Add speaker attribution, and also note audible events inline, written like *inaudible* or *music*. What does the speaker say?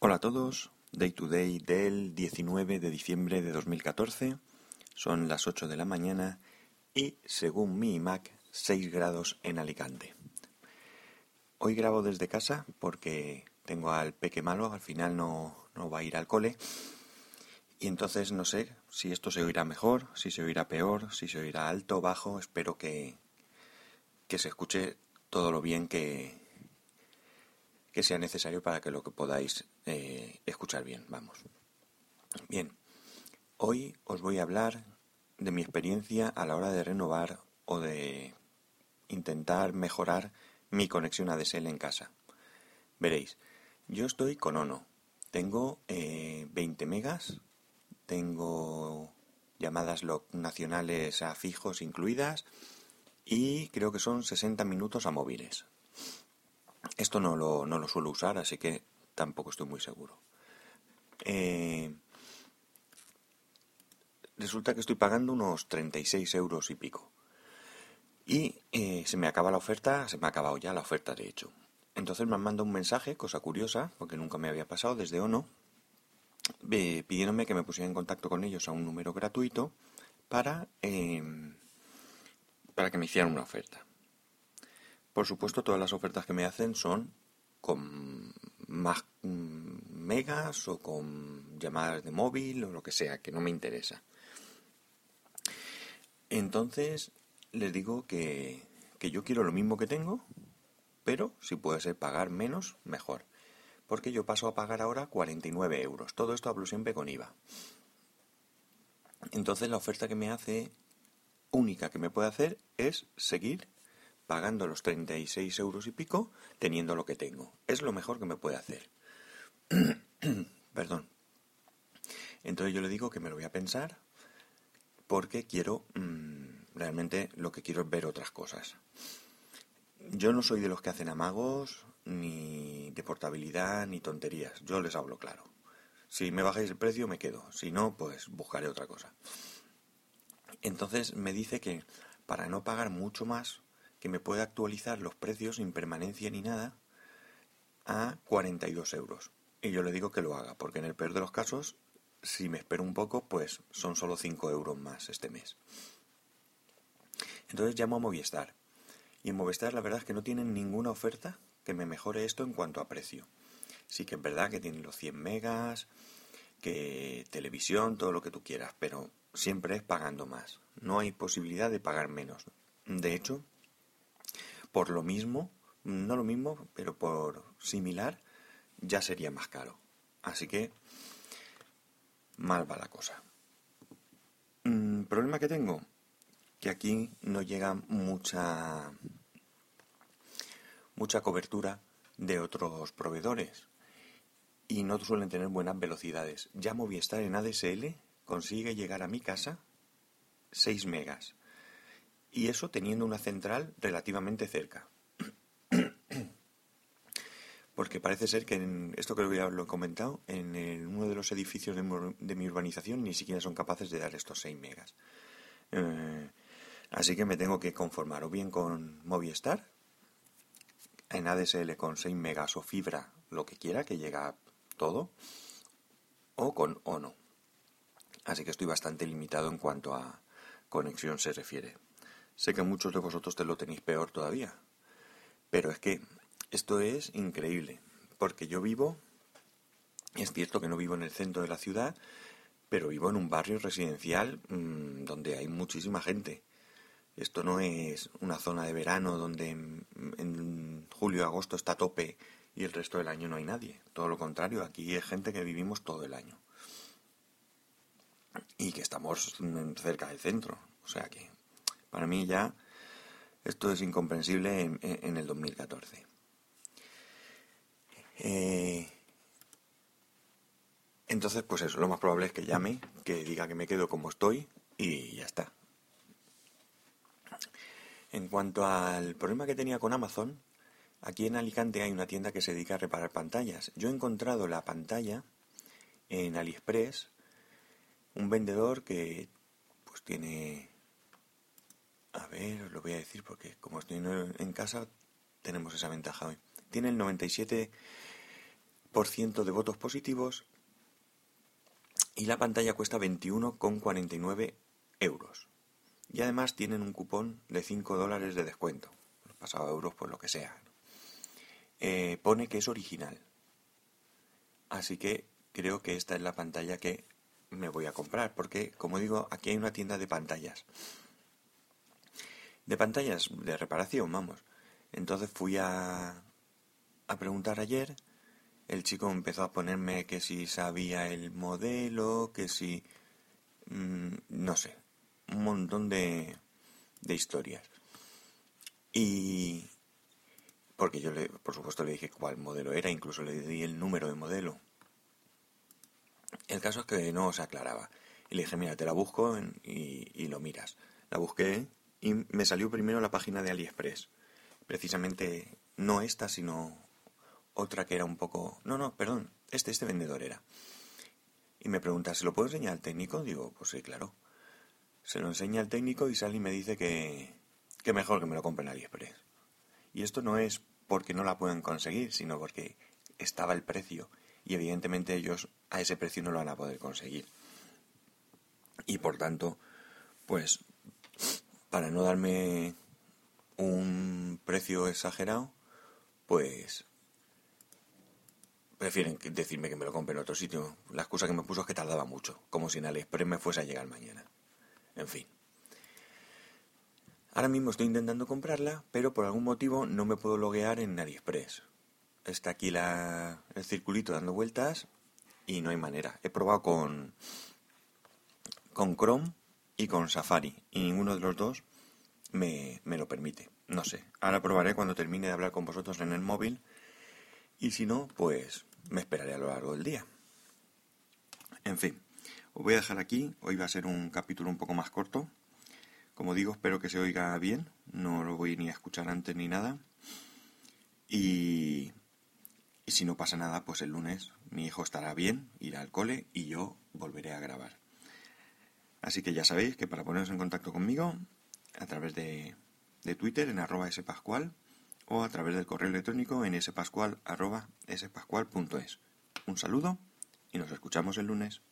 Speaker 1: Hola a todos, Day to Day del 19 de diciembre de 2014, son las 8 de la mañana y según mi Mac 6 grados en Alicante. Hoy grabo desde casa porque tengo al peque malo, al final no, no va a ir al cole. Y entonces no sé si esto se oirá mejor, si se oirá peor, si se oirá alto, bajo, espero que, que se escuche todo lo bien que, que sea necesario para que lo que podáis eh, escuchar bien, vamos. Bien, hoy os voy a hablar de mi experiencia a la hora de renovar o de intentar mejorar mi conexión ADSL en casa. Veréis, yo estoy con Ono, tengo 20 eh, megas, tengo llamadas nacionales a fijos incluidas y creo que son 60 minutos a móviles. Esto no lo, no lo suelo usar, así que tampoco estoy muy seguro. Eh, resulta que estoy pagando unos 36 euros y pico. Y eh, se me acaba la oferta, se me ha acabado ya la oferta de hecho. Entonces me han mandado un mensaje, cosa curiosa, porque nunca me había pasado, desde ONO, pidiéndome que me pusiera en contacto con ellos a un número gratuito para, eh, para que me hicieran una oferta. Por supuesto, todas las ofertas que me hacen son con más megas o con llamadas de móvil o lo que sea, que no me interesa. Entonces, les digo que, que yo quiero lo mismo que tengo, pero si puede ser pagar menos, mejor. Porque yo paso a pagar ahora 49 euros. Todo esto hablo siempre con IVA. Entonces la oferta que me hace, única que me puede hacer, es seguir pagando los 36 euros y pico, teniendo lo que tengo. Es lo mejor que me puede hacer. *clears throat* Perdón. Entonces yo le digo que me lo voy a pensar porque quiero, mm, realmente lo que quiero es ver otras cosas. Yo no soy de los que hacen amagos, ni de portabilidad, ni tonterías. Yo les hablo claro. Si me bajáis el precio, me quedo. Si no, pues buscaré otra cosa. Entonces me dice que para no pagar mucho más, que me puede actualizar los precios sin permanencia ni nada a 42 euros. Y yo le digo que lo haga, porque en el peor de los casos, si me espero un poco, pues son solo 5 euros más este mes. Entonces llamo a Movistar. Y en Movistar la verdad es que no tienen ninguna oferta que me mejore esto en cuanto a precio. Sí que es verdad que tienen los 100 megas, que televisión, todo lo que tú quieras, pero siempre es pagando más. No hay posibilidad de pagar menos. De hecho, por lo mismo, no lo mismo, pero por similar, ya sería más caro. Así que mal va la cosa. Mm, ¿Problema que tengo? Que aquí no llega mucha mucha cobertura de otros proveedores y no suelen tener buenas velocidades. Ya Movistar en ADSL consigue llegar a mi casa 6 megas y eso teniendo una central relativamente cerca. *clears throat* Porque parece ser que, en, esto creo que ya lo he comentado, en uno de los edificios de, mi urbanización ni siquiera son capaces de dar estos 6 megas. Eh, así que me tengo que conformar o bien con Movistar, en ADSL con 6 megas o fibra, lo que quiera, que llega todo, o con ONO. Así que estoy bastante limitado en cuanto a conexión se refiere. Sé que muchos de vosotros te lo tenéis peor todavía. Pero es que esto es increíble. Porque yo vivo, es cierto que no vivo en el centro de la ciudad, pero vivo en un barrio residencial mmm, donde hay muchísima gente. Esto no es una zona de verano donde en, en julio agosto está a tope y el resto del año no hay nadie. Todo lo contrario, aquí hay gente que vivimos todo el año. Y que estamos cerca del centro. O sea que para mí ya esto es incomprensible en, el 2014. Eh, entonces, pues eso, lo más probable es que llame, que diga que me quedo como estoy y ya está. En cuanto al problema que tenía con Amazon, aquí en Alicante hay una tienda que se dedica a reparar pantallas. Yo he encontrado la pantalla en AliExpress, un vendedor que pues tiene a ver, os lo voy a decir porque como estoy en casa tenemos esa ventaja hoy. Tiene el 97% de votos positivos y la pantalla cuesta 21,49 euros. Y además tienen un cupón de 5 dólares de descuento. Pasado a euros, pues lo que sea. Eh, pone que es original. Así que creo que esta es la pantalla que me voy a comprar. Porque, como digo, aquí hay una tienda de pantallas. De pantallas de reparación, vamos. Entonces fui a, a preguntar ayer el chico empezó a ponerme que si sabía el modelo, que si... Mm, no sé, un montón de, de historias. Y... Porque yo, le, por supuesto, le dije cuál modelo era, incluso le di el número de modelo. El caso es que no se aclaraba. Y le dije, mira, te la busco y, y lo miras. La busqué y me salió primero la página de AliExpress. Precisamente no esta, sino otra que era un poco... No, no, perdón, este, este vendedor era. Y me pregunta, ¿se lo puedo enseñar al técnico? Digo, pues sí, claro. Se lo enseña al técnico y sale y me dice que, que mejor que me lo compre en AliExpress. Y esto no es porque no la pueden conseguir, sino porque estaba el precio. Y evidentemente ellos a ese precio no lo van a poder conseguir. Y por tanto, pues, para no darme un precio exagerado, pues prefieren decirme que me lo compre en otro sitio. La excusa que me puso es que tardaba mucho, como si en AliExpress me fuese a llegar mañana. En fin. Ahora mismo estoy intentando comprarla, pero por algún motivo no me puedo loguear en AliExpress. Está aquí la, el circulito dando vueltas y no hay manera. He probado con, con Chrome y con Safari y ninguno de los dos me, me lo permite. No sé. Ahora probaré cuando termine de hablar con vosotros en el móvil y si no, pues me esperaré a lo largo del día. En fin, os voy a dejar aquí. Hoy va a ser un capítulo un poco más corto. Como digo, espero que se oiga bien. No lo voy ni a escuchar antes ni nada. Y, y si no pasa nada, pues el lunes mi hijo estará bien, irá al cole y yo volveré a grabar. Así que ya sabéis que para poneros en contacto conmigo, a través de, Twitter en arroba spascual, o a través del correo electrónico en spascual.es. Un saludo y nos escuchamos el lunes.